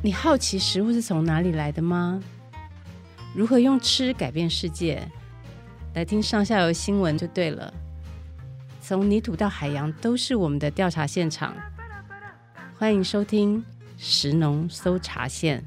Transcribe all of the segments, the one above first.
你好奇食物是从哪里来的吗？如何用吃改变世界？来听上下游新闻就对了。从泥土到海洋，都是我们的调查现场。欢迎收听食农搜查线。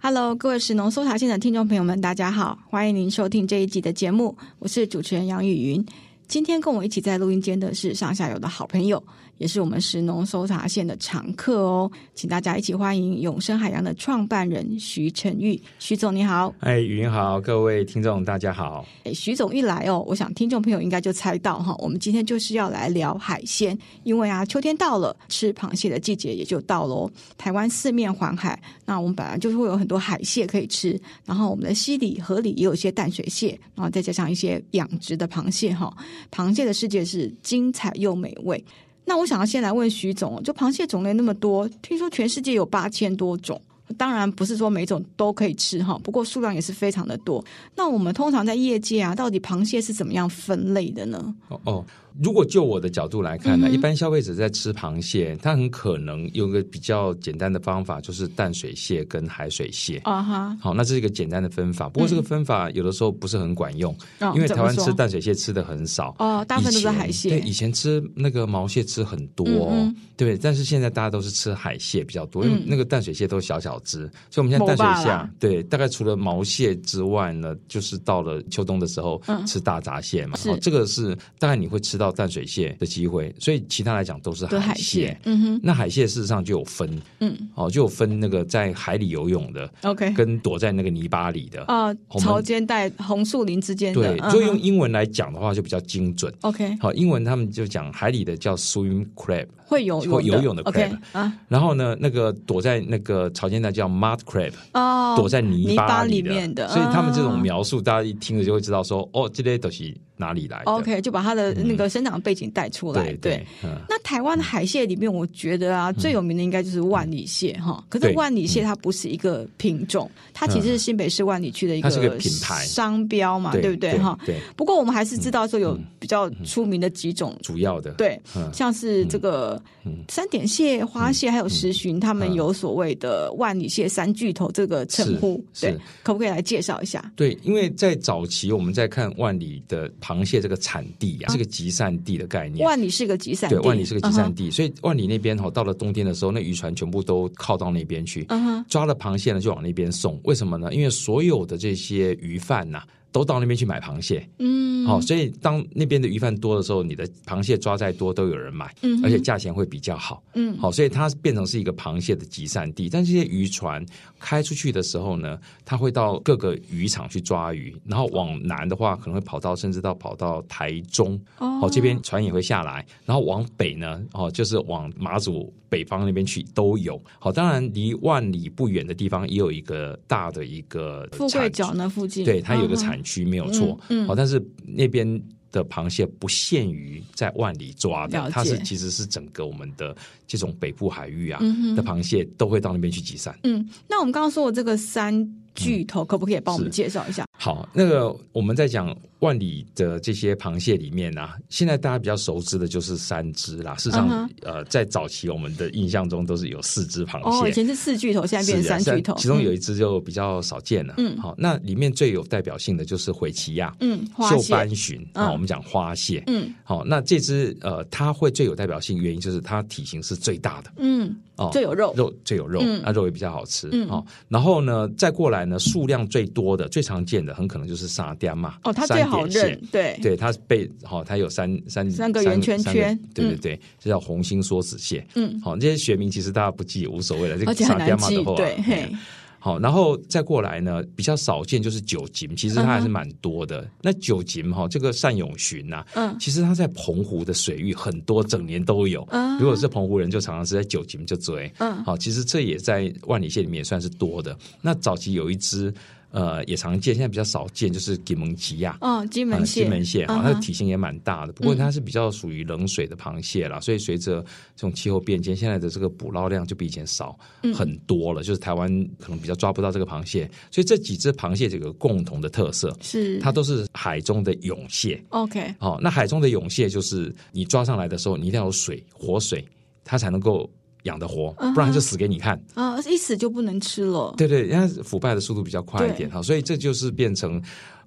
Hello，各位食农搜查线的听众朋友们，大家好，欢迎您收听这一集的节目，我是主持人杨雨云。今天跟我一起在录音间的是上下游的好朋友。也是我们食农搜查线的常客哦，请大家一起欢迎永生海洋的创办人徐成玉，徐总你好。哎，雨云好，各位听众大家好。哎，徐总一来哦，我想听众朋友应该就猜到哈，我们今天就是要来聊海鲜，因为啊，秋天到了，吃螃蟹的季节也就到了哦。台湾四面环海，那我们本来就是会有很多海蟹可以吃，然后我们的溪里、河里也有一些淡水蟹，然后再加上一些养殖的螃蟹哈，螃蟹的世界是精彩又美味。那我想要先来问徐总，就螃蟹种类那么多，听说全世界有八千多种，当然不是说每种都可以吃哈，不过数量也是非常的多。那我们通常在业界啊，到底螃蟹是怎么样分类的呢？哦哦。如果就我的角度来看呢，嗯、一般消费者在吃螃蟹，他很可能用个比较简单的方法，就是淡水蟹跟海水蟹。啊哈，好，那这是一个简单的分法。不过这个分法有的时候不是很管用，嗯、因为台湾吃淡水蟹吃的很少。哦，大部分都是海蟹。对，以前吃那个毛蟹吃很多，哦，嗯、对。但是现在大家都是吃海蟹比较多，因为那个淡水蟹都小小只，所以我们现在淡水蟹，对，大概除了毛蟹之外呢，就是到了秋冬的时候吃大闸蟹嘛。哦，这个是大概你会吃到。到淡水蟹的机会，所以其他来讲都是海蟹。嗯哼，那海蟹事实上就有分，嗯，哦，就有分那个在海里游泳的，OK，跟躲在那个泥巴里的啊，潮间带红树林之间的。对，所以用英文来讲的话就比较精准。OK，好，英文他们就讲海里的叫 swim crab，会游会游泳的 crab 啊。然后呢，那个躲在那个潮间带叫 mud crab，哦，躲在泥巴里面的。所以他们这种描述，大家一听了就会知道说，哦，这类东西。哪里来？OK，就把它的那个生长背景带出来。对，那台湾的海蟹里面，我觉得啊，最有名的应该就是万里蟹哈。可是万里蟹它不是一个品种，它其实是新北市万里区的一个品牌商标嘛，对不对哈？对。不过我们还是知道说有比较出名的几种主要的，对，像是这个三点蟹、花蟹还有石鲟，他们有所谓的万里蟹三巨头这个称呼。对，可不可以来介绍一下？对，因为在早期我们在看万里的。螃蟹这个产地呀，是个集散地的概念。万里是个集散地，对，万里是个集散地，所以万里那边哈，到了冬天的时候，那渔船全部都靠到那边去，抓了螃蟹呢，就往那边送。为什么呢？因为所有的这些鱼贩呐。都到那边去买螃蟹，嗯，好，所以当那边的鱼贩多的时候，你的螃蟹抓再多都有人买，嗯，而且价钱会比较好，嗯，好，所以它变成是一个螃蟹的集散地。但这些渔船开出去的时候呢，它会到各个渔场去抓鱼，然后往南的话可能会跑到甚至到跑到台中，哦，好，这边船也会下来，然后往北呢，哦，就是往马祖北方那边去都有。好，当然离万里不远的地方也有一个大的一个富贵角那附近，对，它有个产。区没有错，好、但是那边的螃蟹不限于在万里抓的，它是其实是整个我们的这种北部海域啊、的螃蟹都会到那边去集散。嗯，那我们刚刚说的这个三巨头，可不可以帮我们介绍一下？好，那个我们在讲。万里的这些螃蟹里面啊，现在大家比较熟知的就是三只啦。事实上，uh huh. 呃，在早期我们的印象中都是有四只螃蟹。哦，以前是四巨头，现在变成三巨头。其中有一只就比较少见了。嗯，好，那里面最有代表性的就是回奇亚，嗯，绣斑鲟啊，我们讲花蟹。嗯，好，那这只呃，它会最有代表性，原因就是它体型是最大的。嗯，哦，最有肉，肉最有肉，那肉也比较好吃。嗯，好，然后呢，再过来呢，数量最多的、最常见的，很可能就是沙嗲嘛。哦，它最好认，对。对，它被好，它有三三三个圆圈圈，对对对，这叫红心梭子蟹。嗯，好，这些学名其实大家不记也无所谓了，这个沙嗲嘛的话，对，好，然后再过来呢，比较少见就是九锦，其实它还是蛮多的。那九锦哈，这个善永鲟呐，嗯，其实它在澎湖的水域很多，整年都有。嗯如果是澎湖人，就常常是在九锦就追。嗯，好，其实这也在万里蟹里面也算是多的。那早期有一只。呃，也常见，现在比较少见，就是金门吉呀。哦，金门蟹，金门蟹啊，它的体型也蛮大的。不过它是比较属于冷水的螃蟹啦，所以随着这种气候变迁，现在的这个捕捞量就比以前少很多了。就是台湾可能比较抓不到这个螃蟹，所以这几只螃蟹这个共同的特色是，它都是海中的涌蟹。OK，好，那海中的涌蟹就是你抓上来的时候，你一定要有水，活水。它才能够养得活，不然就死给你看啊！一死就不能吃了。对对，因为腐败的速度比较快一点哈，所以这就是变成。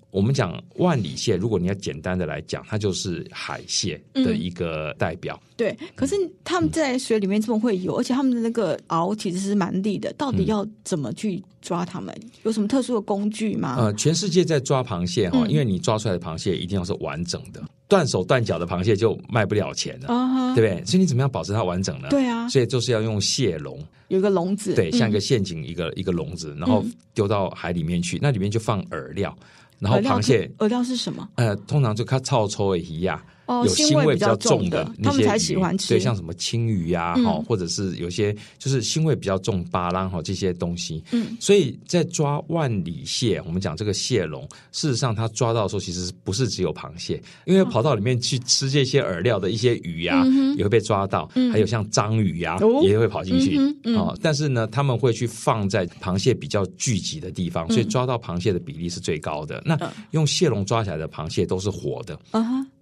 我们讲万里蟹，如果你要简单的来讲，它就是海蟹的一个代表。嗯、对，可是他们在水里面这么会游，而且他们的那个螯其实是蛮利的。到底要怎么去抓它们？有什么特殊的工具吗？呃，全世界在抓螃蟹哈，因为你抓出来的螃蟹一定要是完整的，断手断脚的螃蟹就卖不了钱了，嗯、对不对？所以你怎么样保持它完整呢？对啊，所以就是要用蟹笼，有一个笼子，对，像一个陷阱，一个、嗯、一个笼子，然后丢到海里面去，那里面就放饵料。然后螃蟹饵料是什么？呃，通常就靠臭臭的鱼呀。有腥味比较重的那些鱼，他们才喜欢吃。对，像什么青鱼呀，哈，或者是有些就是腥味比较重，巴拉哈这些东西。嗯，所以在抓万里蟹，我们讲这个蟹笼，事实上它抓到的时候，其实不是只有螃蟹，因为跑到里面去吃这些饵料的一些鱼呀，也会被抓到，还有像章鱼呀，也会跑进去。啊，但是呢，他们会去放在螃蟹比较聚集的地方，所以抓到螃蟹的比例是最高的。那用蟹笼抓起来的螃蟹都是活的。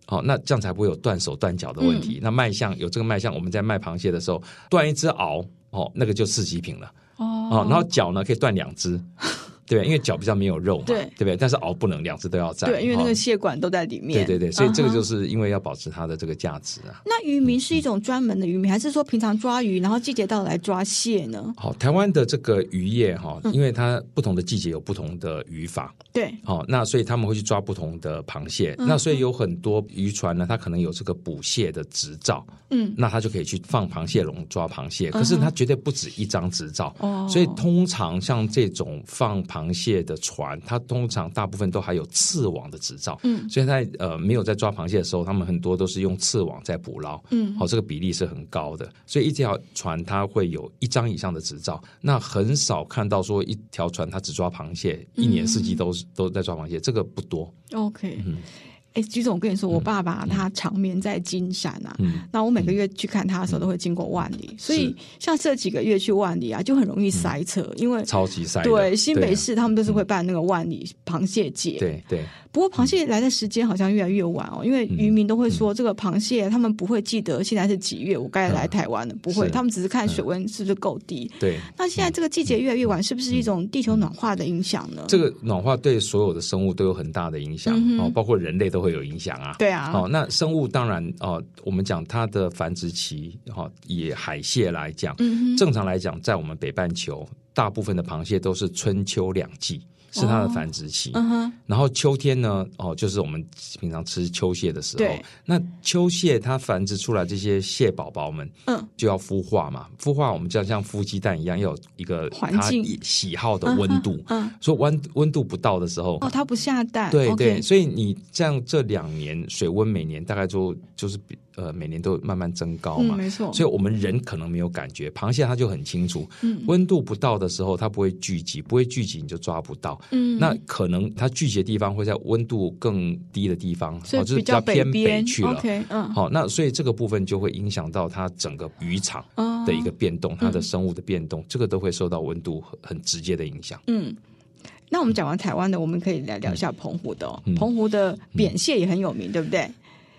好、哦，那这样才不会有断手断脚的问题。嗯、那卖相有这个卖相，我们在卖螃蟹的时候，断一只螯，哦，那个就四级品了。哦，哦，然后脚呢可以断两只。对，因为脚比较没有肉嘛，对，对不对？但是熬不能两只都要在，对，因为那个血管都在里面。对对对，所以这个就是因为要保持它的这个价值啊。那渔民是一种专门的渔民，还是说平常抓鱼，然后季节到来抓蟹呢？好，台湾的这个渔业哈，因为它不同的季节有不同的渔法，对，好，那所以他们会去抓不同的螃蟹。那所以有很多渔船呢，它可能有这个捕蟹的执照，嗯，那他就可以去放螃蟹笼抓螃蟹。可是它绝对不止一张执照，哦，所以通常像这种放螃蟹的船，它通常大部分都还有刺网的执照，嗯，所以在呃没有在抓螃蟹的时候，他们很多都是用刺网在捕捞，嗯，好，这个比例是很高的，所以一条船它会有一张以上的执照，那很少看到说一条船它只抓螃蟹，一年四季都是都在抓螃蟹，这个不多。OK，嗯。哎，橘总，我跟你说，我爸爸他长眠在金山啊，嗯、那我每个月去看他的时候，都会经过万里，嗯、所以像这几个月去万里啊，就很容易塞车，嗯、因为超级塞。对，新北市他们都是会办那个万里螃蟹节。对对。对不过螃蟹来的时间好像越来越晚哦，因为渔民都会说这个螃蟹他们不会记得现在是几月，我该来台湾了，不会，他们只是看水温是不是够低。对。那现在这个季节越来越晚，是不是一种地球暖化的影响呢？这个暖化对所有的生物都有很大的影响哦，包括人类都会有影响啊。对啊。哦，那生物当然哦，我们讲它的繁殖期哈，以海蟹来讲，正常来讲，在我们北半球，大部分的螃蟹都是春秋两季。是它的繁殖期，然后秋天呢，哦，就是我们平常吃秋蟹的时候。那秋蟹它繁殖出来这些蟹宝宝们，嗯，就要孵化嘛。孵化我们就要像孵鸡蛋一样，要有一个它喜好的温度。嗯，所以温温度不到的时候，哦，它不下蛋。对对所以你这样这两年水温每年大概就就是比。呃，每年都慢慢增高嘛，嗯、没错。所以我们人可能没有感觉，螃蟹它就很清楚，嗯，温度不到的时候，它不会聚集，不会聚集你就抓不到，嗯。那可能它聚集的地方会在温度更低的地方，哦，就是比较偏北去了，嗯。好，那所以这个部分就会影响到它整个渔场的一个变动，哦、它的生物的变动，嗯、这个都会受到温度很很直接的影响。嗯，那我们讲完台湾的，我们可以来聊一下澎湖的，哦，嗯、澎湖的扁蟹也很有名，嗯、对不对？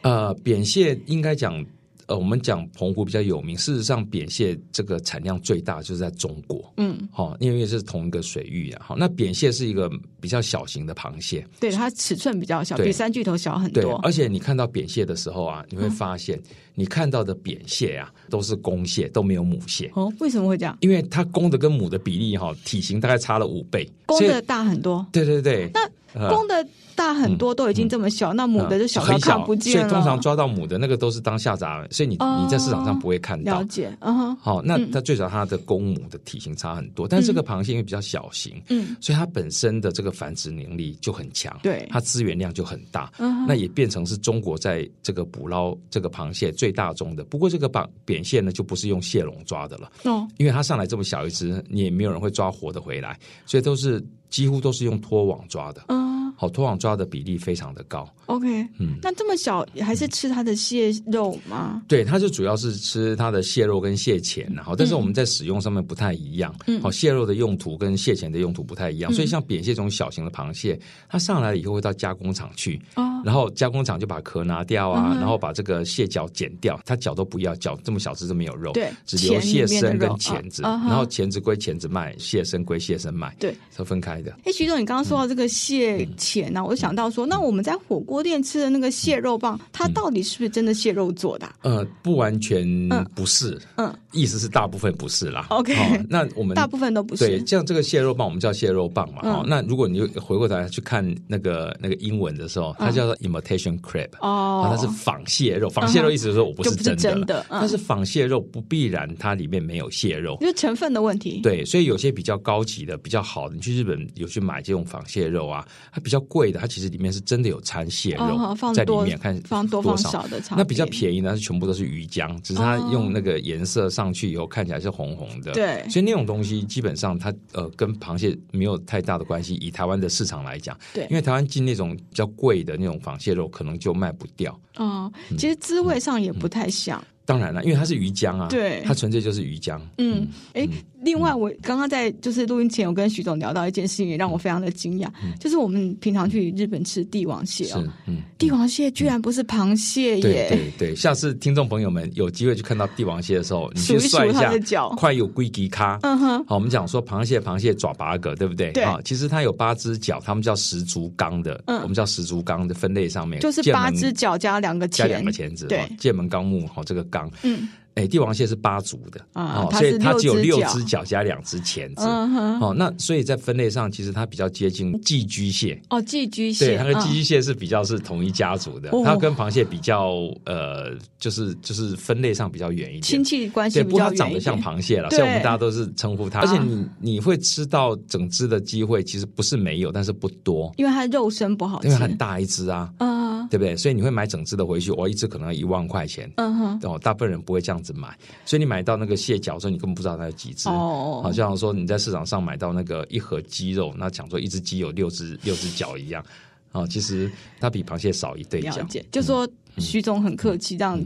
呃，扁蟹应该讲，呃，我们讲澎湖比较有名。事实上，扁蟹这个产量最大就是在中国，嗯，好、哦，因为是同一个水域啊。好，那扁蟹是一个比较小型的螃蟹，对，它尺寸比较小，比三巨头小很多。对，而且你看到扁蟹的时候啊，你会发现，你看到的扁蟹啊，都是公蟹，都没有母蟹。哦，为什么会这样？因为它公的跟母的比例哈、哦，体型大概差了五倍，公的大很多。对对对，那公的。大很多都已经这么小，那母的就小到看不见了。所以通常抓到母的那个都是当下杂，所以你你在市场上不会看到。了解，嗯哼。好，那它最少它的公母的体型差很多，但是这个螃蟹因为比较小型，嗯，所以它本身的这个繁殖能力就很强，对，它资源量就很大，嗯，那也变成是中国在这个捕捞这个螃蟹最大宗的。不过这个绑扁蟹呢，就不是用蟹笼抓的了，哦，因为它上来这么小一只，你也没有人会抓活的回来，所以都是几乎都是用拖网抓的，嗯。好，拖网抓的比例非常的高。OK，嗯，那这么小还是吃它的蟹肉吗？对，它就主要是吃它的蟹肉跟蟹钳，然后但是我们在使用上面不太一样。嗯，好，蟹肉的用途跟蟹钳的用途不太一样，所以像扁蟹这种小型的螃蟹，它上来了以后会到加工厂去，然后加工厂就把壳拿掉啊，然后把这个蟹脚剪掉，它脚都不要，脚这么小只都没有肉，对，只留蟹身跟钳子，然后钳子归钳子卖，蟹身归蟹身卖，对，是分开的。哎，徐总，你刚刚说到这个蟹钳呢，我就想到说，那我们在火锅店吃的那个蟹肉棒，它到底是不是真的蟹肉做的？呃，不完全不是，嗯，意思是大部分不是啦。OK，那我们大部分都不是。对，像这个蟹肉棒，我们叫蟹肉棒嘛。哦，那如果你回过头来去看那个那个英文的时候，它叫做 imitation crab。哦，它是仿蟹肉。仿蟹肉意思是说我不是真的，但是仿蟹肉不必然它里面没有蟹肉，就是成分的问题。对，所以有些比较高级的、比较好的，你去日本有去买这种仿蟹肉啊，它比较贵的，它其实里面是真的有掺蟹肉在里面，看放多放少的。那比较便宜呢，是全部都是鱼浆，只是它用那个颜色上去以后看起来是红红的。对，所以那种东西基本上它呃跟螃蟹没有太大的关系。以台湾的市场来讲，对，因为台湾进那种比较贵的那种仿蟹肉，可能就卖不掉。哦，其实滋味上也不太像。当然了，因为它是鱼浆啊，对，它纯粹就是鱼浆。嗯，哎。另外，我刚刚在就是录音前，我跟徐总聊到一件事情，也让我非常的惊讶，就是我们平常去日本吃帝王蟹哦，帝王蟹居然不是螃蟹耶！对对，下次听众朋友们有机会去看到帝王蟹的时候，你去算一下，快有龟吉咖。嗯哼，好，我们讲说螃蟹，螃蟹爪八个，对不对？对，其实它有八只脚，他们叫十足纲的，我们叫十足纲的分类上面就是八只脚加两个加两个钳子，对，剑门纲目好这个纲，嗯。哎，帝王蟹是八足的啊，所以它只有六只脚加两只钳子。哦，那所以在分类上，其实它比较接近寄居蟹。哦，寄居蟹，对，它跟寄居蟹是比较是同一家族的。它跟螃蟹比较，呃，就是就是分类上比较远一点，亲戚关系比较远一点。不过它长得像螃蟹了，所以我们大家都是称呼它。而且你你会吃到整只的机会，其实不是没有，但是不多，因为它肉身不好吃，因为很大一只啊，嗯，对不对？所以你会买整只的回去，我一只可能要一万块钱，嗯哼，哦，大部分人不会这样子买，所以你。买到那个蟹脚的时候，你根本不知道它有几只。哦，好像说你在市场上买到那个一盒鸡肉，那讲说一只鸡有六只 六只脚一样。哦，其实它比螃蟹少一对脚。就说徐总很客气，这样。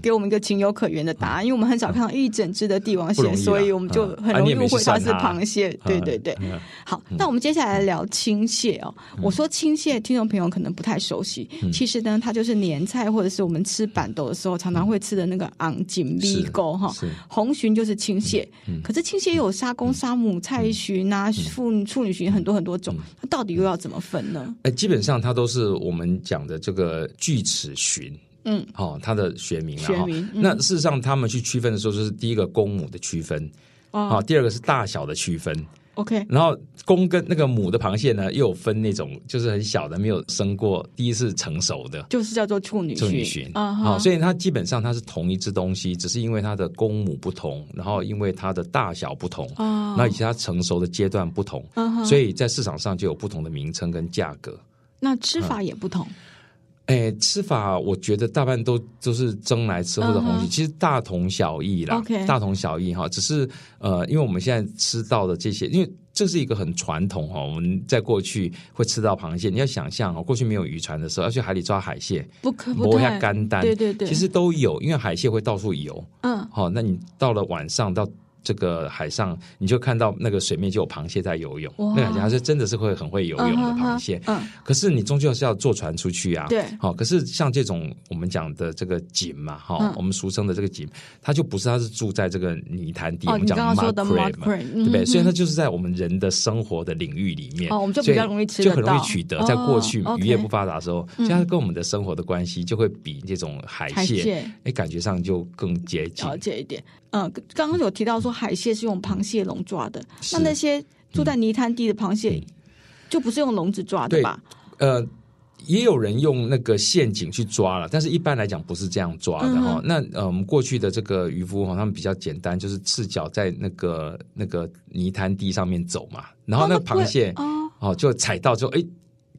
给我们一个情有可原的答案，因为我们很少看到一整只的帝王蟹，所以我们就很容易误会它。是螃蟹。对对对，好，那我们接下来聊青蟹哦。我说青蟹，听众朋友可能不太熟悉，其实呢，它就是年菜或者是我们吃板豆的时候常常会吃的那个昂锦米沟哈。红鲟就是青蟹，可是青蟹有沙公、沙母、菜鲟啊、妇处女鲟很多很多种，它到底又要怎么分呢？哎，基本上它都是我们讲的这个锯齿鲟。嗯，好、哦，它的学名啊，学名嗯、那事实上，他们去区分的时候，就是第一个公母的区分，好、哦，第二个是大小的区分，OK，然后公跟那个母的螃蟹呢，又有分那种就是很小的，没有生过，第一次成熟的，就是叫做处女处女鲟啊，好、uh huh 哦，所以它基本上它是同一只东西，只是因为它的公母不同，然后因为它的大小不同啊，那、uh huh、以及它成熟的阶段不同，uh huh、所以在市场上就有不同的名称跟价格，那吃法也不同。嗯哎，吃法我觉得大半都都是蒸来吃或者红鲫，uh huh. 其实大同小异啦.大同小异哈。只是呃，因为我们现在吃到的这些，因为这是一个很传统哈。我们在过去会吃到螃蟹，你要想象哦，过去没有渔船的时候，要去海里抓海蟹，不可不下干单，对对对，其实都有，因为海蟹会到处游，嗯，好，那你到了晚上到。这个海上，你就看到那个水面就有螃蟹在游泳，哇那感觉还是真的是会很会游泳的螃蟹。嗯，可是你终究是要坐船出去啊。对，好，可是像这种我们讲的这个锦嘛，我们俗称的这个锦，它就不是，它是住在这个泥潭底。哦、我们讲的 mud crab 嘛，对不对？所以它就是在我们人的生活的领域里面，哦，我们就比较容易吃就很容易取得。在过去渔业不发达的时候，所以它跟我们的生活的关系就会比这种海蟹，哎，感觉上就更接近。了解一点。嗯，刚刚有提到说海蟹是用螃蟹笼抓的，那那些住在泥滩地的螃蟹就不是用笼子抓的吧？呃，也有人用那个陷阱去抓了，但是一般来讲不是这样抓的哈。嗯、那呃，我们过去的这个渔夫哈，他们比较简单，就是赤脚在那个那个泥滩地上面走嘛，然后那个螃蟹哦，哦就踩到之后哎，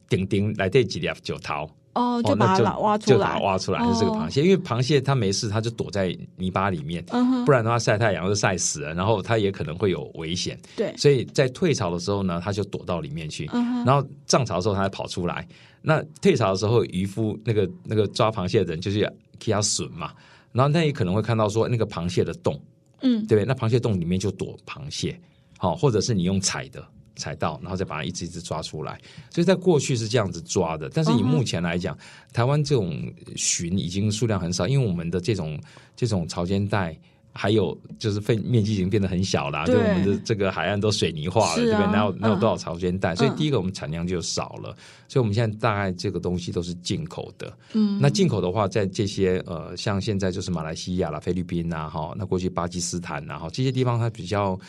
顶顶来这几粒就逃。哦，就把它挖出来，就把它挖出来，就是这个螃蟹。因为螃蟹它没事，它就躲在泥巴里面，不然的话晒太阳就晒死了，然后它也可能会有危险。对，所以在退潮的时候呢，它就躲到里面去，然后涨潮的时候它才跑出来。那退潮的时候，渔夫那个那个抓螃蟹的人就是给它笋嘛，然后那也可能会看到说那个螃蟹的洞，嗯，对不对？那螃蟹洞里面就躲螃蟹，好，或者是你用踩的。采到，然后再把它一只一只抓出来。所以在过去是这样子抓的，但是以目前来讲，台湾这种鲟已经数量很少，因为我们的这种这种潮间带。还有就是面面积已经变得很小了，就我们的这个海岸都水泥化了，对不对？哪有哪有多少潮间带？所以第一个我们产量就少了，所以我们现在大概这个东西都是进口的。嗯，那进口的话，在这些呃，像现在就是马来西亚啦、菲律宾呐，哈，那过去巴基斯坦呐，哈，这些地方它比较。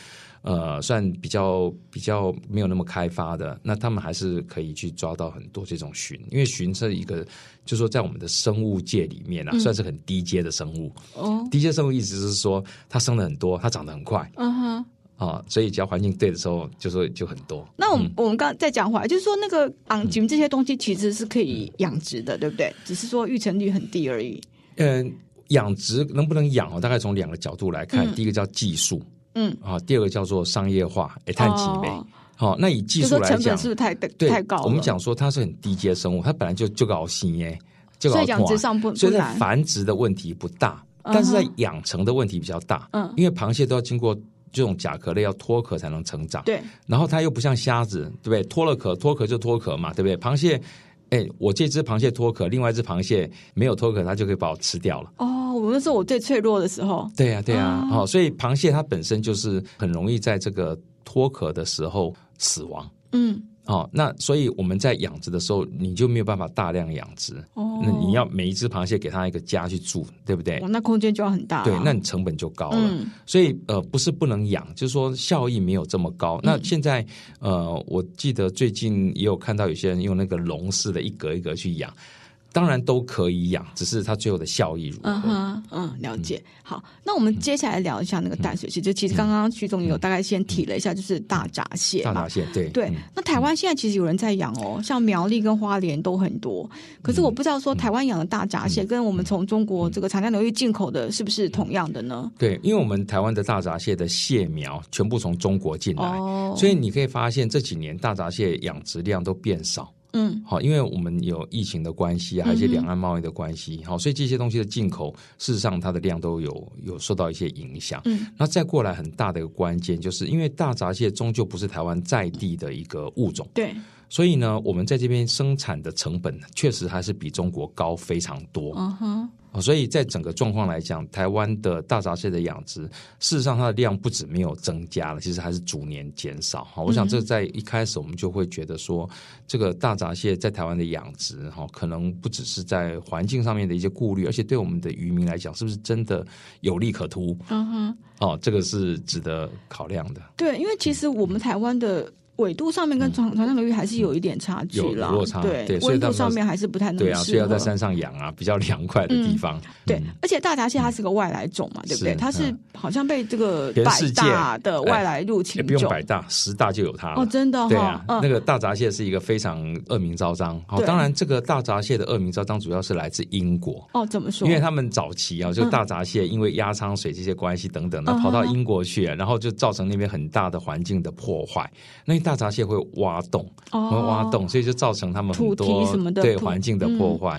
呃，算比较比较没有那么开发的，那他们还是可以去抓到很多这种鲟，因为鲟是一个，就是说在我们的生物界里面啊，嗯、算是很低阶的生物。哦，低阶生物意思是说它生的很多，它长得很快。嗯哼，啊、哦，所以只要环境对的时候，就说就很多。那我们、嗯、我们刚刚在讲话，就是说那个昂菌这些东西其实是可以养殖的，嗯、对不对？只是说育成率很低而已。嗯，养殖能不能养哦？大概从两个角度来看，嗯、第一个叫技术。嗯，啊，第二个叫做商业化，哎，碳几倍，好，那以技术来讲，成本是不是太对太高？我们讲说它是很低阶生物，它本来就就搞新耶，就所以养殖上不，所以在繁殖的问题不大，但是在养成的问题比较大。嗯，因为螃蟹都要经过这种甲壳类要脱壳才能成长，对，然后它又不像虾子，对不对？脱了壳，脱壳就脱壳嘛，对不对？螃蟹，哎，我这只螃蟹脱壳，另外一只螃蟹没有脱壳，它就可以把我吃掉了。哦。我那是我最脆弱的时候。对呀、啊，对呀、哦，所以螃蟹它本身就是很容易在这个脱壳的时候死亡。嗯。哦，那所以我们在养殖的时候，你就没有办法大量养殖。哦，那你要每一只螃蟹给它一个家去住，对不对？哦，那空间就要很大啊。对，那你成本就高了。嗯，所以呃，不是不能养，就是说效益没有这么高。那现在呃，我记得最近也有看到有些人用那个笼式的一格一格去养。当然都可以养，只是它最后的效益如何？嗯哼，嗯，了解。嗯、好，那我们接下来聊一下那个淡水蟹。嗯、就其实刚刚徐总有大概先提了一下，就是大闸蟹。大闸蟹，对对。嗯、那台湾现在其实有人在养哦，像苗栗跟花莲都很多。可是我不知道说台湾养的大闸蟹跟我们从中国这个长江流域进口的是不是同样的呢？对，因为我们台湾的大闸蟹的蟹苗全部从中国进来，哦、所以你可以发现这几年大闸蟹养殖量都变少。嗯，好，因为我们有疫情的关系，还有一些两岸贸易的关系，好、嗯，所以这些东西的进口，事实上它的量都有有受到一些影响。嗯，那再过来很大的一个关键，就是因为大闸蟹终究不是台湾在地的一个物种，对，所以呢，我们在这边生产的成本确实还是比中国高非常多。嗯哼。所以在整个状况来讲，台湾的大闸蟹的养殖，事实上它的量不止没有增加了，其实还是逐年减少。哈，我想这在一开始我们就会觉得说，这个大闸蟹在台湾的养殖，哈，可能不只是在环境上面的一些顾虑，而且对我们的渔民来讲，是不是真的有利可图？嗯哼，哦，这个是值得考量的。对，因为其实我们台湾的。纬度上面跟长长江流域还是有一点差距啦，落差，对，温度上面还是不太能对啊，所以要在山上养啊，比较凉快的地方。对，而且大闸蟹它是个外来种嘛，对不对？它是好像被这个百大的外来入侵种，不用百大，十大就有它了。哦，真的，对啊，那个大闸蟹是一个非常恶名昭彰。好，当然这个大闸蟹的恶名昭彰主要是来自英国。哦，怎么说？因为他们早期啊，就大闸蟹因为压舱水这些关系等等，那跑到英国去，然后就造成那边很大的环境的破坏。那大闸蟹会。挖洞，会挖洞，所以就造成他们很多对环境的破坏。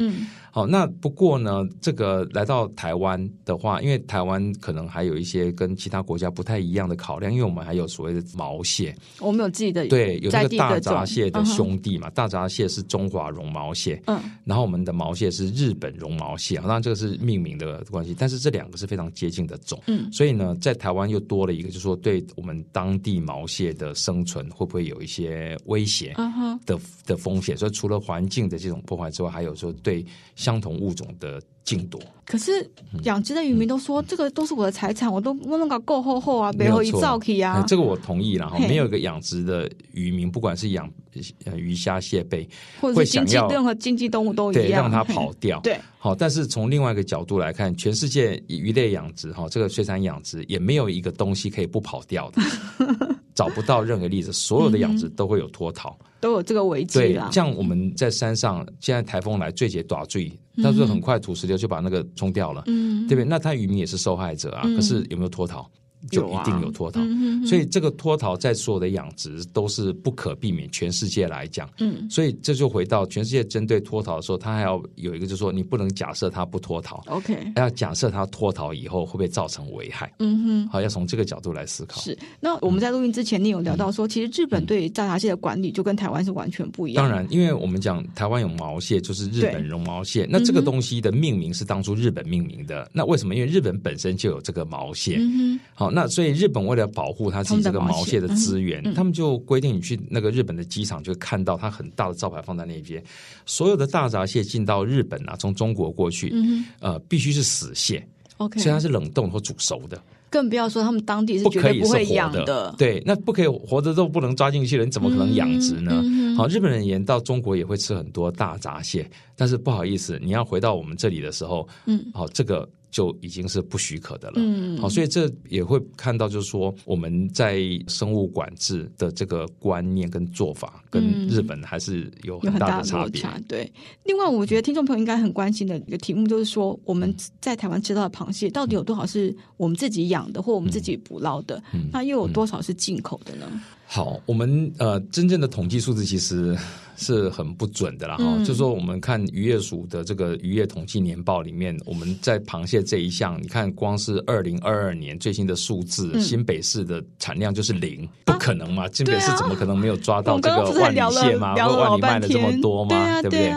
好，那不过呢，这个来到台湾的话，因为台湾可能还有一些跟其他国家不太一样的考量，因为我们还有所谓的毛蟹，我们有自己的对，有那个大闸蟹的兄弟嘛，大闸蟹是中华绒毛蟹，嗯，然后我们的毛蟹是日本绒毛蟹，当然这个是命名的关系，但是这两个是非常接近的种，嗯，所以呢，在台湾又多了一个，就是说对我们当地毛蟹的生存会不会有一些威胁的的风险？所以除了环境的这种破坏之外，还有说对。相同物种的竞夺，可是养殖的渔民都说，这个都是我的财产，我都我弄个够厚厚啊，背后一造起啊。这个我同意了哈，没有一个养殖的渔民，不管是养鱼虾蟹贝，或者是经济任何经济动物都一样，让它跑掉。对，好，但是从另外一个角度来看，全世界鱼类养殖哈，这个水产养殖也没有一个东西可以不跑掉的。找不到任何例子，所有的养殖都会有脱逃，都有这个危机。对，像我们在山上，现在台风来，最解大水，但是很快土石流就把那个冲掉了，嗯，对不对？那他渔民也是受害者啊，可是有没有脱逃？就一定有脱逃。所以这个脱逃在所有的养殖都是不可避免，全世界来讲。嗯，所以这就回到全世界针对脱逃的时候，他还要有一个，就是说你不能假设他不脱逃，OK，还要假设他脱逃以后会不会造成危害。嗯哼，好，要从这个角度来思考。是，那我们在录音之前，你有聊到说，其实日本对大闸蟹的管理就跟台湾是完全不一样。当然，因为我们讲台湾有毛蟹，就是日本绒毛蟹，那这个东西的命名是当初日本命名的。那为什么？因为日本本身就有这个毛蟹。嗯、好，那所以日本为了保护它自己这个毛蟹的资源，他们，就规定你去那个日本的机场，就看到它很大的招牌放在那边，所有的大闸蟹进到日本啊，从中国过去，嗯、呃，必须是死蟹，OK，所以它是冷冻或煮熟的。更不要说他们当地是绝对不会养的，的，对，那不可以活着都不能抓进去了，你怎么可能养殖呢？嗯嗯、好，日本人也到中国也会吃很多大闸蟹，但是不好意思，你要回到我们这里的时候，嗯，好，这个。就已经是不许可的了。嗯，好，所以这也会看到，就是说我们在生物管制的这个观念跟做法，跟日本还是有很大的差别。对，另外我觉得听众朋友应该很关心的一个题目，就是说我们在台湾吃到的螃蟹，到底有多少是我们自己养的，或我们自己捕捞的？嗯，那又有多少是进口的呢？好，我们呃，真正的统计数字其实是很不准的啦。哈、嗯，就是说我们看渔业署的这个渔业统计年报里面，我们在螃蟹这一项，你看光是二零二二年最新的数字，嗯、新北市的产量就是零，不可能嘛？啊、新北市怎么可能没有抓到这个万里蟹嘛？或万里卖了这么多嘛？对，不对？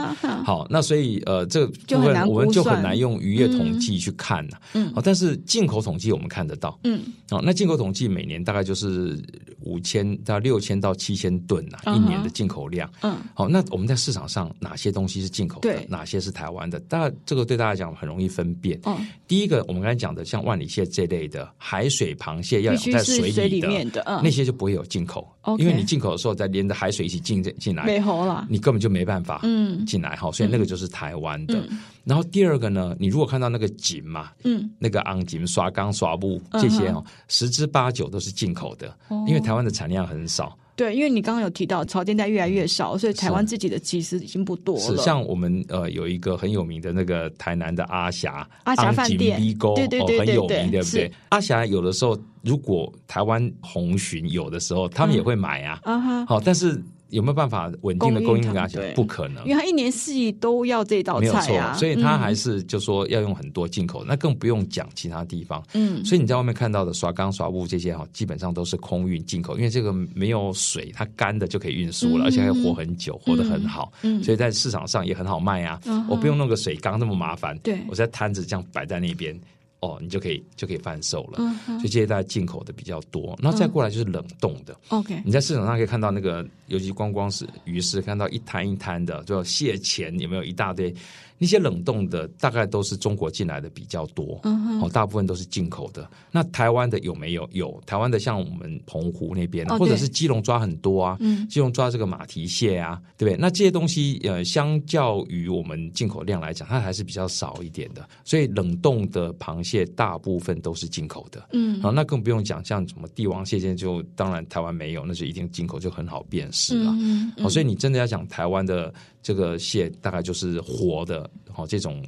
好，那所以呃，这个部分我们就很难用渔业统计去看呐。嗯，好，但是进口统计我们看得到。嗯，好，那进口统计每年大概就是五千。到六千到七千吨呐，一年的进口量。嗯，好，那我们在市场上哪些东西是进口的，哪些是台湾的？大家这个对大家讲很容易分辨。嗯，第一个我们刚才讲的像万里蟹这类的海水螃蟹，要养在水里的，那些就不会有进口。因为你进口的时候再连着海水一起进进来，没了，你根本就没办法嗯进来哈。所以那个就是台湾的。嗯、然后第二个呢，你如果看到那个锦嘛，嗯，那个昂锦刷缸刷布这些哦，十之八九都是进口的，哦、因为台湾的产量很少。对，因为你刚刚有提到潮间带越来越少，所以台湾自己的其实已经不多了。是像我们呃有一个很有名的那个台南的阿霞阿霞饭店，对对对，很有名，对不对？阿霞有的时候如果台湾红鲟有的时候，他们也会买啊，好，但是。有没有办法稳定的供应给他？不可能，因为他一年四季都要这道菜啊，所以他还是就说要用很多进口，嗯、那更不用讲其他地方。嗯，所以你在外面看到的刷缸、刷布这些哈，基本上都是空运进口，因为这个没有水，它干的就可以运输了，嗯、而且还活很久，活得很好。嗯，所以在市场上也很好卖啊。嗯、我不用弄个水缸那么麻烦，对，我在摊子这样摆在那边。哦，你就可以就可以贩售了，嗯、所以这些大家进口的比较多，然后再过来就是冷冻的。OK，、嗯、你在市场上可以看到那个，尤其观光是鱼市，看到一摊一摊的，就蟹钳有没有一大堆？那些冷冻的大概都是中国进来的比较多，嗯，哦，大部分都是进口的。那台湾的有没有？有，台湾的像我们澎湖那边，哦、或者是基隆抓很多啊，嗯，基隆抓这个马蹄蟹啊，对不对？那这些东西呃，相较于我们进口量来讲，它还是比较少一点的。所以冷冻的螃蟹大部分都是进口的，嗯，好，那更不用讲像什么帝王蟹，现在就当然台湾没有，那就一定进口就很好辨识了。嗯，好，所以你真的要讲台湾的。这个蟹大概就是活的，好，这种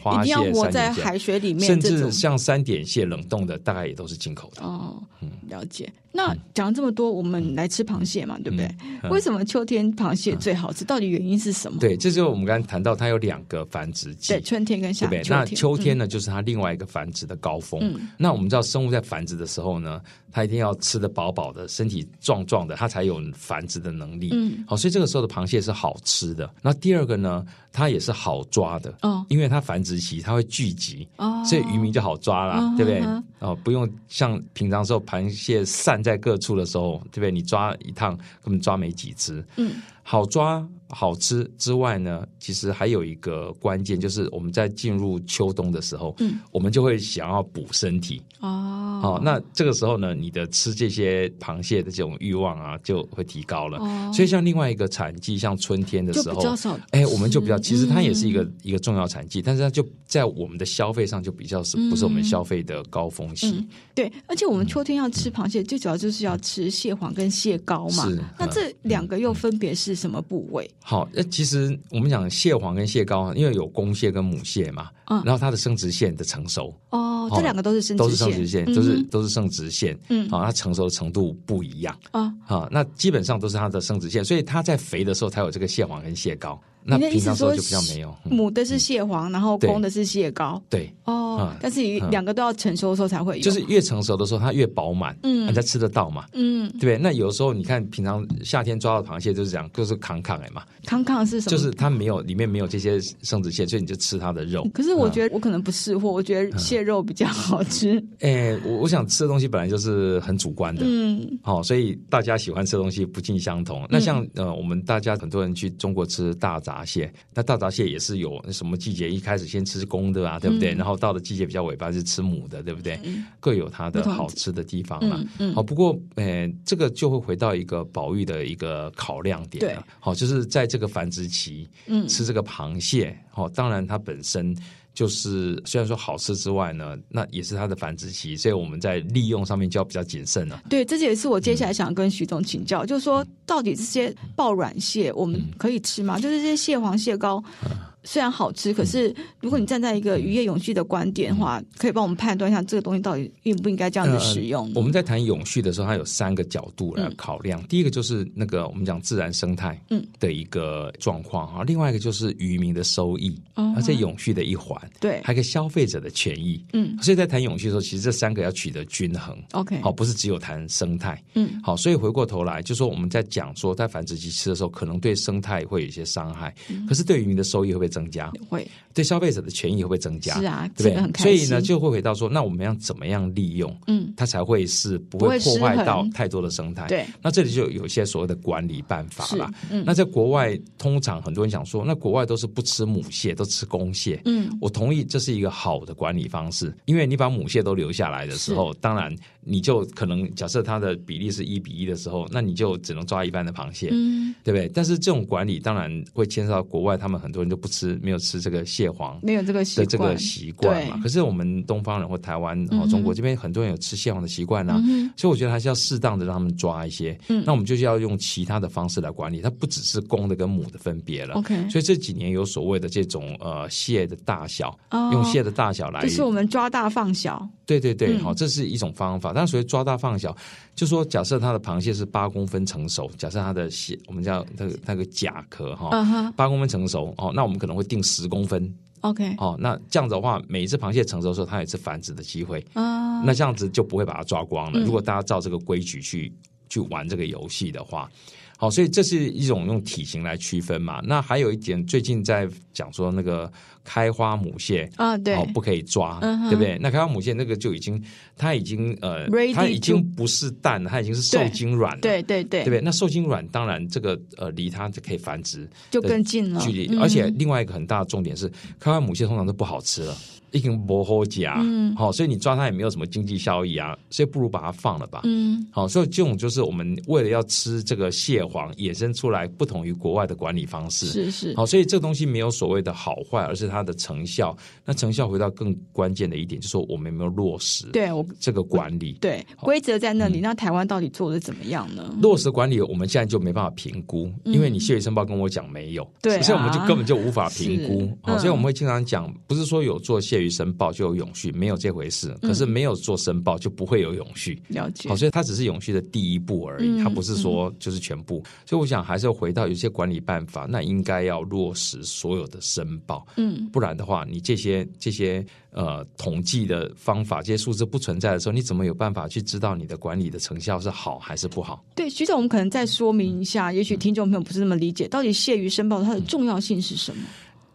花蟹、活在海水里面，甚至像三点蟹冷冻的，大概也都是进口的。哦，嗯，了解。那讲了这么多，我们来吃螃蟹嘛，对不对？为什么秋天螃蟹最好吃？到底原因是什么？对，这就是我们刚才谈到，它有两个繁殖季，对，春天跟夏天。那秋天呢，就是它另外一个繁殖的高峰。那我们知道，生物在繁殖的时候呢，它一定要吃得饱饱的，身体壮壮的，它才有繁殖的能力。嗯，好，所以这个时候的螃蟹是好吃的。那第二个呢，它也是好抓的。哦，因为它繁殖期它会聚集，哦，所以渔民就好抓了，对不对？哦，不用像平常时候螃蟹散。在各处的时候，对不对？你抓一趟根本抓没几只，嗯，好抓好吃之外呢，其实还有一个关键，就是我们在进入秋冬的时候，嗯，我们就会想要补身体。哦，好，那这个时候呢，你的吃这些螃蟹的这种欲望啊，就会提高了。哦，所以像另外一个产季，像春天的时候，哎，我们就比较，其实它也是一个、嗯、一个重要产季，但是它就在我们的消费上就比较是不是我们消费的高峰期？嗯。嗯、对，而且我们秋天要吃螃蟹，最主要就是要吃蟹黄跟蟹膏嘛。是，那这两个又分别是什么部位？好，那其实我们讲蟹黄跟蟹膏，因为有公蟹跟母蟹嘛，嗯，然后它的生殖腺的成熟，哦，这两个都是生殖腺，都是生殖腺，都是都是生殖腺，嗯，好，它成熟的程度不一样，啊，好，那基本上都是它的生殖腺，所以它在肥的时候才有这个蟹黄跟蟹膏。那平常说就比较没有，母的是蟹黄，然后公的是蟹膏，对，哦，但是两个都要成熟的时候才会有，就是越成熟的时候它越饱满，嗯，人家吃得到嘛，嗯，对，那有时候你看平常夏天抓到螃蟹就是这样，就是扛扛哎嘛，扛扛是什么？就是它没有里面没有这些生殖腺，所以你就吃它的肉。可是我觉得我可能不识货，我觉得蟹肉比较好吃。哎，我我想吃的东西本来就是很主观的，嗯，好，所以大家喜欢吃的东西不尽相同。那像呃，我们大家很多人去中国吃大闸蟹，那大大闸蟹也是有什么季节？一开始先吃公的啊，对不对？嗯、然后到了季节比较尾巴是吃母的，对不对？嗯、各有它的好吃的地方嘛。好、不过，呃，这个就会回到一个保育的一个考量点了。好，就是在这个繁殖期，嗯，吃这个螃蟹，好，当然它本身。就是虽然说好吃之外呢，那也是它的繁殖期，所以我们在利用上面就要比较谨慎了。对，这也是我接下来想跟徐总请教，嗯、就是说到底这些爆卵蟹我们可以吃吗？嗯、就是这些蟹黄、蟹膏。嗯虽然好吃，可是如果你站在一个渔业永续的观点的话，可以帮我们判断一下这个东西到底应不应该这样子使用。呃、我们在谈永续的时候，它有三个角度来考量。嗯、第一个就是那个我们讲自然生态的一个状况哈，嗯、另外一个就是渔民的收益，而且、嗯、永续的一环，对，还有一个消费者的权益。嗯，所以在谈永续的时候，其实这三个要取得均衡。OK，好，不是只有谈生态。嗯，好，所以回过头来就说我们在讲说在繁殖期吃的时候，可能对生态会有一些伤害，嗯、可是对渔民的收益会不会？增加会对消费者的权益会不会增加？是啊，对不对？所以呢，就会回到说，那我们要怎么样利用？嗯，它才会是不会破坏到太多的生态。对，那这里就有一些所谓的管理办法了。嗯，那在国外，通常很多人想说，那国外都是不吃母蟹，都吃公蟹。嗯，我同意，这是一个好的管理方式，因为你把母蟹都留下来的时候，当然你就可能假设它的比例是一比一的时候，那你就只能抓一半的螃蟹，嗯，对不对？但是这种管理当然会牵涉到国外，他们很多人就不吃。没有吃这个蟹黄，没有这个的这个习惯嘛？可是我们东方人或台湾、哦中国这边很多人有吃蟹黄的习惯啊，所以我觉得还是要适当的让他们抓一些。那我们就是要用其他的方式来管理，它不只是公的跟母的分别了。OK，所以这几年有所谓的这种呃蟹的大小，用蟹的大小来，就是我们抓大放小。对对对，好，这是一种方法。但所谓抓大放小，就说假设它的螃蟹是八公分成熟，假设它的蟹我们叫那个那个甲壳哈，八公分成熟哦，那我们可能会定十公分，OK，哦，那这样子的话，每一只螃蟹成熟的时候，它有一次繁殖的机会。啊，那这样子就不会把它抓光了。如果大家照这个规矩去去玩这个游戏的话。好，所以这是一种用体型来区分嘛。那还有一点，最近在讲说那个开花母蟹啊，对，不可以抓，嗯、对不对？那开花母蟹那个就已经，它已经呃它已经不是蛋了，它已经是受精卵了，对对对，对不对？那受精卵当然这个呃，离它就可以繁殖就更近了距离，嗯、而且另外一个很大的重点是，开花母蟹通常都不好吃了。一根不好夹，嗯，好，所以你抓它也没有什么经济效益啊，所以不如把它放了吧，嗯，好，所以这种就是我们为了要吃这个蟹黄衍生出来不同于国外的管理方式，是是，好，所以这个东西没有所谓的好坏，而是它的成效。那成效回到更关键的一点，就是说我们有没有落实？对我这个管理，对规则在那里，那台湾到底做的怎么样呢？落实管理，我们现在就没办法评估，因为你蟹鱼申报跟我讲没有，对，所以我们就根本就无法评估，好，所以我们会经常讲，不是说有做蟹鱼申报就有永续，没有这回事。可是没有做申报就不会有永续。了解，好，所以它只是永续的第一步而已，它不是说就是全部。所以我想还是要回到有些管理办法，那应该要落实所有的申报。嗯，不然的话，你这些这些呃统计的方法，这些数字不存在的时候，你怎么有办法去知道你的管理的成效是好还是不好？对，徐总，我们可能再说明一下，也许听众朋友不是那么理解，到底谢于申报它的重要性是什么？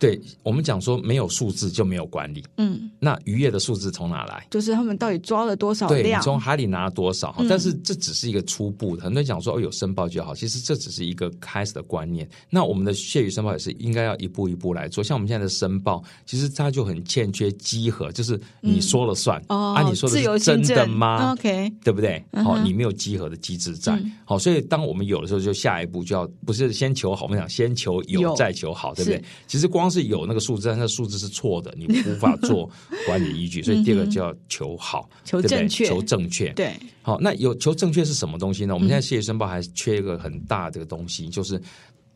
对我们讲说，没有数字就没有管理。嗯，那渔业的数字从哪来？就是他们到底抓了多少量？对，你从海里拿了多少？嗯、但是这只是一个初步的。很多人讲说哦，有申报就好，其实这只是一个开始的观念。那我们的蟹鱼申报也是应该要一步一步来做。像我们现在的申报，其实它就很欠缺稽核，就是你说了算。嗯、哦，啊，你说的是真的吗？OK，对不对？好、嗯哼，你没有稽核的机制在。好、嗯，所以当我们有的时候，就下一步就要不是先求好，我们讲先求有，再求好，对不对？其实光是有那个数字，但是数字是错的，你无法做管理依据。所以第二个就要求好，求正确，求正确。对，好，那有求正确是什么东西呢？我们现在蟹鱼申报还缺一个很大的东西，就是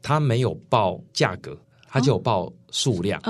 它没有报价格，它就有报数量。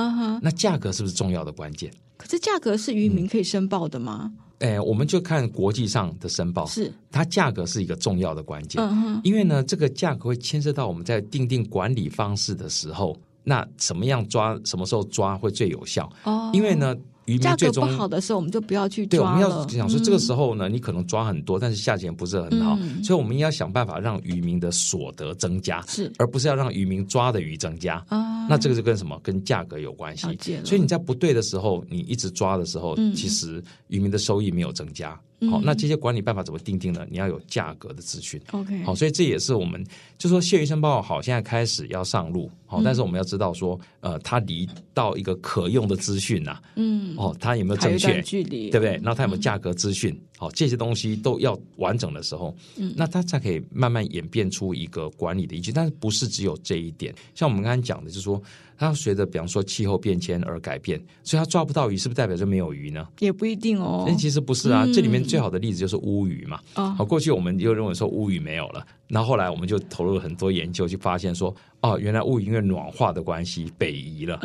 那价格是不是重要的关键？可是价格是渔民可以申报的吗？哎、嗯，我们就看国际上的申报，是它价格是一个重要的关键。嗯，因为呢，这个价格会牵涉到我们在定定管理方式的时候，那什么样抓，什么时候抓会最有效？哦，因为呢。价格不好的时候，我们就不要去抓了。对，我们要想说，这个时候呢，嗯、你可能抓很多，但是价钱不是很好，嗯、所以我们要想办法让渔民的所得增加，是，而不是要让渔民抓的鱼增加。啊，那这个就跟什么？跟价格有关系。所以你在不对的时候，你一直抓的时候，嗯、其实渔民的收益没有增加。好，那这些管理办法怎么定定呢？你要有价格的资讯。OK，好，所以这也是我们就说谢医生报告好，现在开始要上路。好，但是我们要知道说，呃，它离到一个可用的资讯呐，嗯，哦，它有没有正确距离，对不对？然后它有没有价格资讯？好，这些东西都要完整的时候，嗯，那它才可以慢慢演变出一个管理的依据。但是不是只有这一点？像我们刚才讲的，就是说。它随着比方说气候变迁而改变，所以它抓不到鱼，是不是代表就没有鱼呢？也不一定哦。但其实不是啊，嗯、这里面最好的例子就是乌鱼嘛。哦，好，过去我们又认为说乌鱼没有了，然后后来我们就投入了很多研究，就发现说，哦，原来乌鱼因为暖化的关系北移了。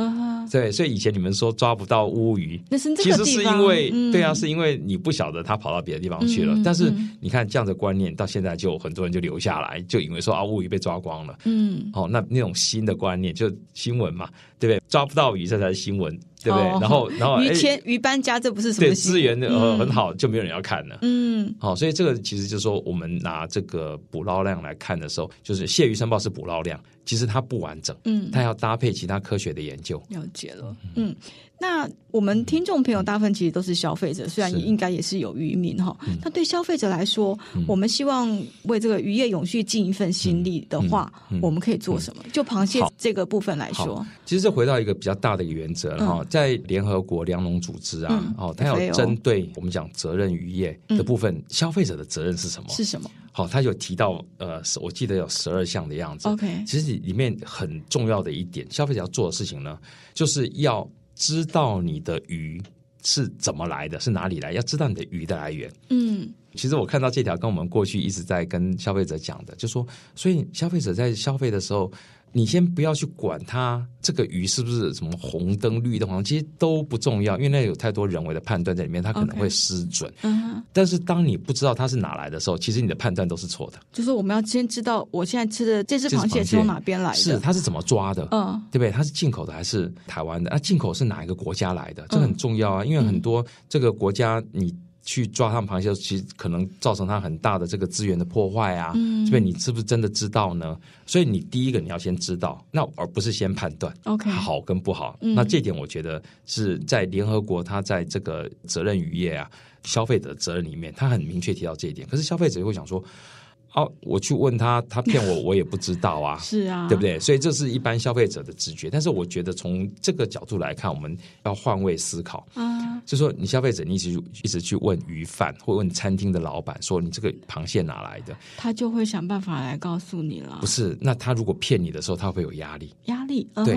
对，所以以前你们说抓不到乌鱼，那是其实是因为，嗯、对啊，是因为你不晓得它跑到别的地方去了。嗯、但是你看这样的观念到现在就很多人就留下来，就以为说啊乌鱼被抓光了。嗯，哦，那那种新的观念就新闻嘛。对不对？抓不到鱼，这才是新闻，对不对？哦、然后，然后于谦、于搬家，这不是什么对资源呃很好，就没有人要看了。嗯，好，所以这个其实就是说，我们拿这个捕捞量来看的时候，就是蟹鱼申报是捕捞量，其实它不完整，嗯，它要搭配其他科学的研究。了解了，嗯。那我们听众朋友大部分其实都是消费者，虽然应该也是有渔民哈。那对消费者来说，我们希望为这个渔业永续尽一份心力的话，我们可以做什么？就螃蟹这个部分来说，其实这回到一个比较大的一个原则哈，在联合国粮农组织啊，哦，它有针对我们讲责任渔业的部分，消费者的责任是什么？是什么？好，他有提到呃，我记得有十二项的样子。OK，其实里面很重要的一点，消费者要做的事情呢，就是要。知道你的鱼是怎么来的，是哪里来？要知道你的鱼的来源。嗯，其实我看到这条跟我们过去一直在跟消费者讲的，就说，所以消费者在消费的时候。你先不要去管它这个鱼是不是什么红灯绿灯黄，其实都不重要，因为那有太多人为的判断在里面，它可能会失准。嗯。Okay. 但是当你不知道它是哪来的时候，其实你的判断都是错的。就是我们要先知道，我现在吃的这只螃蟹是从哪边来的？是它是怎么抓的？嗯，对不对？它是进口的还是台湾的？啊，进口是哪一个国家来的？这个很重要啊，因为很多这个国家你。去抓他们螃蟹，其实可能造成它很大的这个资源的破坏啊。嗯，所以你是不是真的知道呢？所以你第一个你要先知道，那而不是先判断。OK，好跟不好。嗯，那这点我觉得是在联合国，它在这个责任渔业啊、消费者责任里面，它很明确提到这一点。可是消费者会想说。哦，我去问他，他骗我，我也不知道啊，是啊，对不对？所以这是一般消费者的直觉。但是我觉得从这个角度来看，我们要换位思考啊，就说你消费者，你一直一直去问鱼贩或问餐厅的老板，说你这个螃蟹哪来的？他就会想办法来告诉你了。不是，那他如果骗你的时候，他会有压力？压力，对。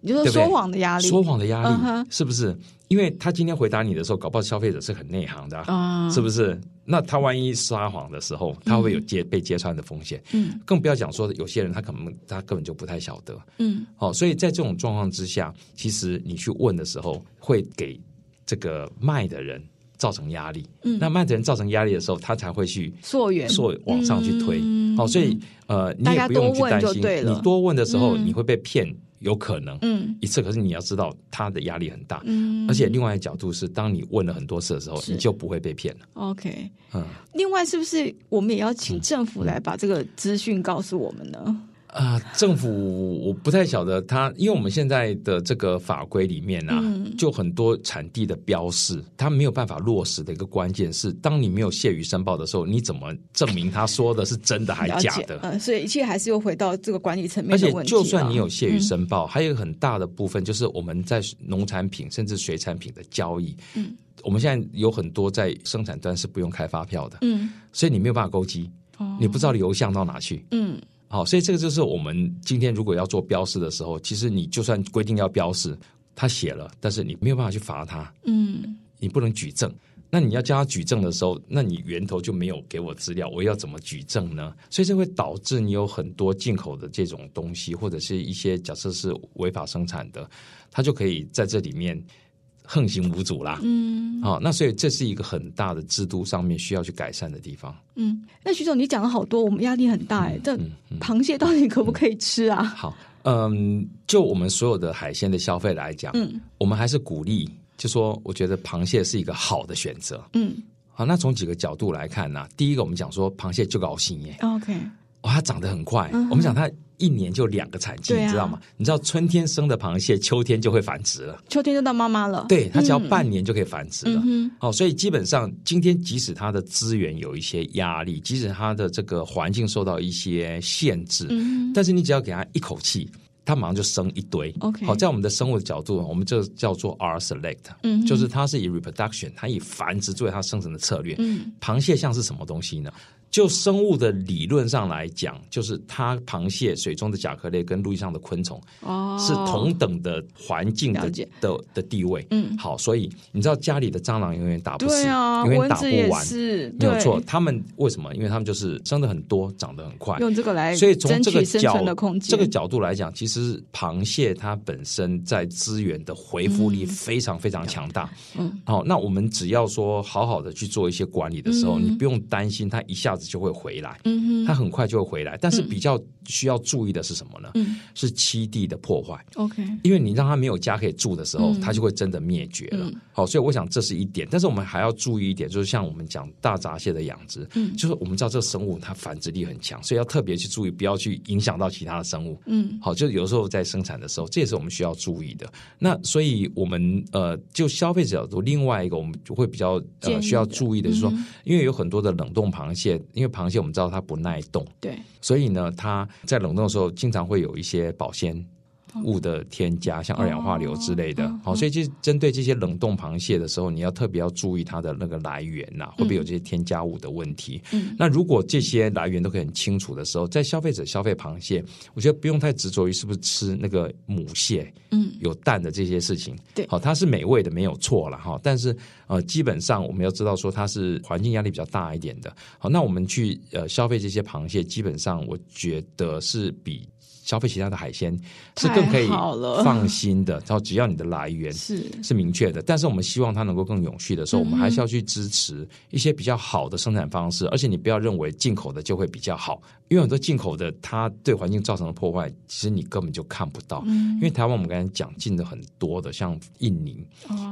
你就说说谎的压力，说谎的压力是不是？因为他今天回答你的时候，搞不好消费者是很内行的啊，是不是？那他万一撒谎的时候，他会有揭被揭穿的风险。嗯，更不要讲说有些人他可能他根本就不太晓得。嗯，好，所以在这种状况之下，其实你去问的时候，会给这个卖的人造成压力。嗯，那卖的人造成压力的时候，他才会去溯源，溯往上去推。好，所以呃，你也不用去担心，你多问的时候，你会被骗。有可能，嗯，一次，可是你要知道，他的压力很大，嗯，而且另外一个角度是，当你问了很多次的时候，你就不会被骗了。OK，嗯，另外是不是我们也要请政府来把这个资讯告诉我们呢？啊，政府我不太晓得他，因为我们现在的这个法规里面啊，嗯、就很多产地的标示，它没有办法落实的一个关键是，当你没有谢鱼申报的时候，你怎么证明他说的是真的还是假的？嗯，所以一切还是又回到这个管理层面的问题。而且，就算你有谢鱼申报，嗯、还有很大的部分就是我们在农产品甚至水产品的交易，嗯，我们现在有很多在生产端是不用开发票的，嗯，所以你没有办法勾稽，哦、你不知道流向到哪去，嗯。好，所以这个就是我们今天如果要做标示的时候，其实你就算规定要标示，他写了，但是你没有办法去罚他，嗯，你不能举证。那你要叫他举证的时候，那你源头就没有给我资料，我要怎么举证呢？所以这会导致你有很多进口的这种东西，或者是一些假设是违法生产的，它就可以在这里面横行无阻啦。嗯，好、哦，那所以这是一个很大的制度上面需要去改善的地方。嗯，那徐总你讲了好多，我们压力很大哎。这、螃蟹到底可不可以吃啊？好，嗯，就我们所有的海鲜的消费来讲，嗯，我们还是鼓励。就说，我觉得螃蟹是一个好的选择。嗯，好，那从几个角度来看呢、啊？第一个，我们讲说螃蟹就高兴耶。OK，它长得很快。嗯、我们讲它一年就两个产季，啊、你知道吗？你知道春天生的螃蟹，秋天就会繁殖了。秋天就到妈妈了。对，它只要半年就可以繁殖了。嗯，哦，所以基本上今天即使它的资源有一些压力，即使它的这个环境受到一些限制，嗯，但是你只要给它一口气。它马上就生一堆。OK，好，在我们的生物的角度，我们这叫做 R select，嗯，就是它是以 reproduction，它以繁殖作为它生存的策略。嗯，螃蟹像是什么东西呢？就生物的理论上来讲，就是它螃蟹水中的甲壳类跟陆地上的昆虫哦是同等的环境的的的地位。嗯，好，所以你知道家里的蟑螂永远打不死，对啊，永远打不完，是没有错。他们为什么？因为他们就是生的很多，长得很快，用这个来所以从这个角这个角度来讲，其实螃蟹它本身在资源的回复力非常非常强大。嗯，好，那我们只要说好好的去做一些管理的时候，你不用担心它一下子。就会回来，嗯，它很快就会回来，但是比较需要注意的是什么呢？嗯，是栖地的破坏。OK，因为你让它没有家可以住的时候，它就会真的灭绝了。好，所以我想这是一点，但是我们还要注意一点，就是像我们讲大闸蟹的养殖，嗯，就是我们知道这个生物它繁殖力很强，所以要特别去注意，不要去影响到其他的生物。嗯，好，就有时候在生产的时候，这也是我们需要注意的。那所以我们呃，就消费者角度，另外一个我们就会比较呃需要注意的是说，因为有很多的冷冻螃蟹。因为螃蟹我们知道它不耐冻，对，所以呢，它在冷冻的时候经常会有一些保鲜物的添加，像二氧化硫之类的。好，所以就针对这些冷冻螃蟹的时候，你要特别要注意它的那个来源呐，会不会有这些添加物的问题？嗯，那如果这些来源都可以很清楚的时候，在消费者消费螃蟹，我觉得不用太执着于是不是吃那个母蟹，嗯，有蛋的这些事情。对，好，它是美味的，没有错了哈。但是呃，基本上我们要知道说它是环境压力比较大一点的。好，那我们去呃消费这些螃蟹，基本上我觉得是比。消费其他的海鲜是更可以放心的，然后只要你的来源是。是明确的，但是我们希望它能够更永续的时候，我们还是要去支持一些比较好的生产方式，而且你不要认为进口的就会比较好，因为很多进口的它对环境造成的破坏，其实你根本就看不到。因为台湾我们刚才讲进的很多的，像印尼、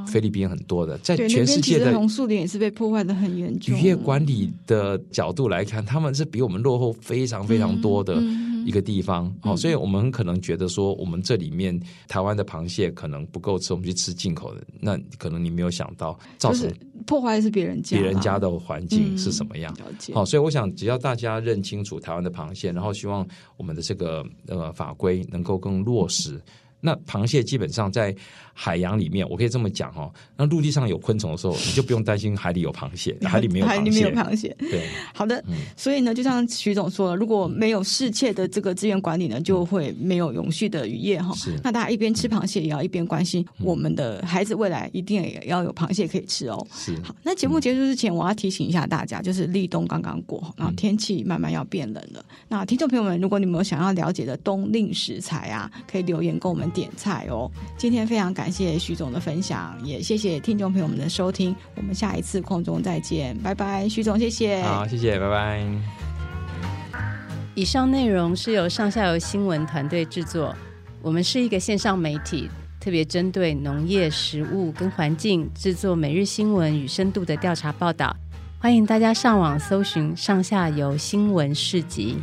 菲律宾很多的，在全世界的红树林也是被破坏的很严重。渔业管理的角度来看，他们是比我们落后非常非常多的。一个地方，好，所以我们可能觉得说，我们这里面台湾的螃蟹可能不够吃，我们去吃进口的，那可能你没有想到造成破坏是别人家，别人家的环境是什么样。好，所以我想，只要大家认清楚台湾的螃蟹，然后希望我们的这个呃法规能够更落实。那螃蟹基本上在海洋里面，我可以这么讲哦。那陆地上有昆虫的时候，你就不用担心海里有螃蟹，海里没有螃蟹。海里没有螃蟹。对，好的。嗯、所以呢，就像徐总说了，如果没有适切的这个资源管理呢，就会没有永续的渔业哈。是。那大家一边吃螃蟹，也要一边关心我们的孩子未来一定也要有螃蟹可以吃哦。是。好，那节目结束之前，我要提醒一下大家，就是立冬刚刚过，然后天气慢慢要变冷了。嗯、那听众朋友们，如果你们有想要了解的冬令食材啊，可以留言跟我们。点菜哦！今天非常感谢徐总的分享，也谢谢听众朋友们的收听。我们下一次空中再见，拜拜，徐总，谢谢。好，谢谢，拜拜。以上内容是由上下游新闻团队制作，我们是一个线上媒体，特别针对农业、食物跟环境制作每日新闻与深度的调查报道。欢迎大家上网搜寻上下游新闻市集。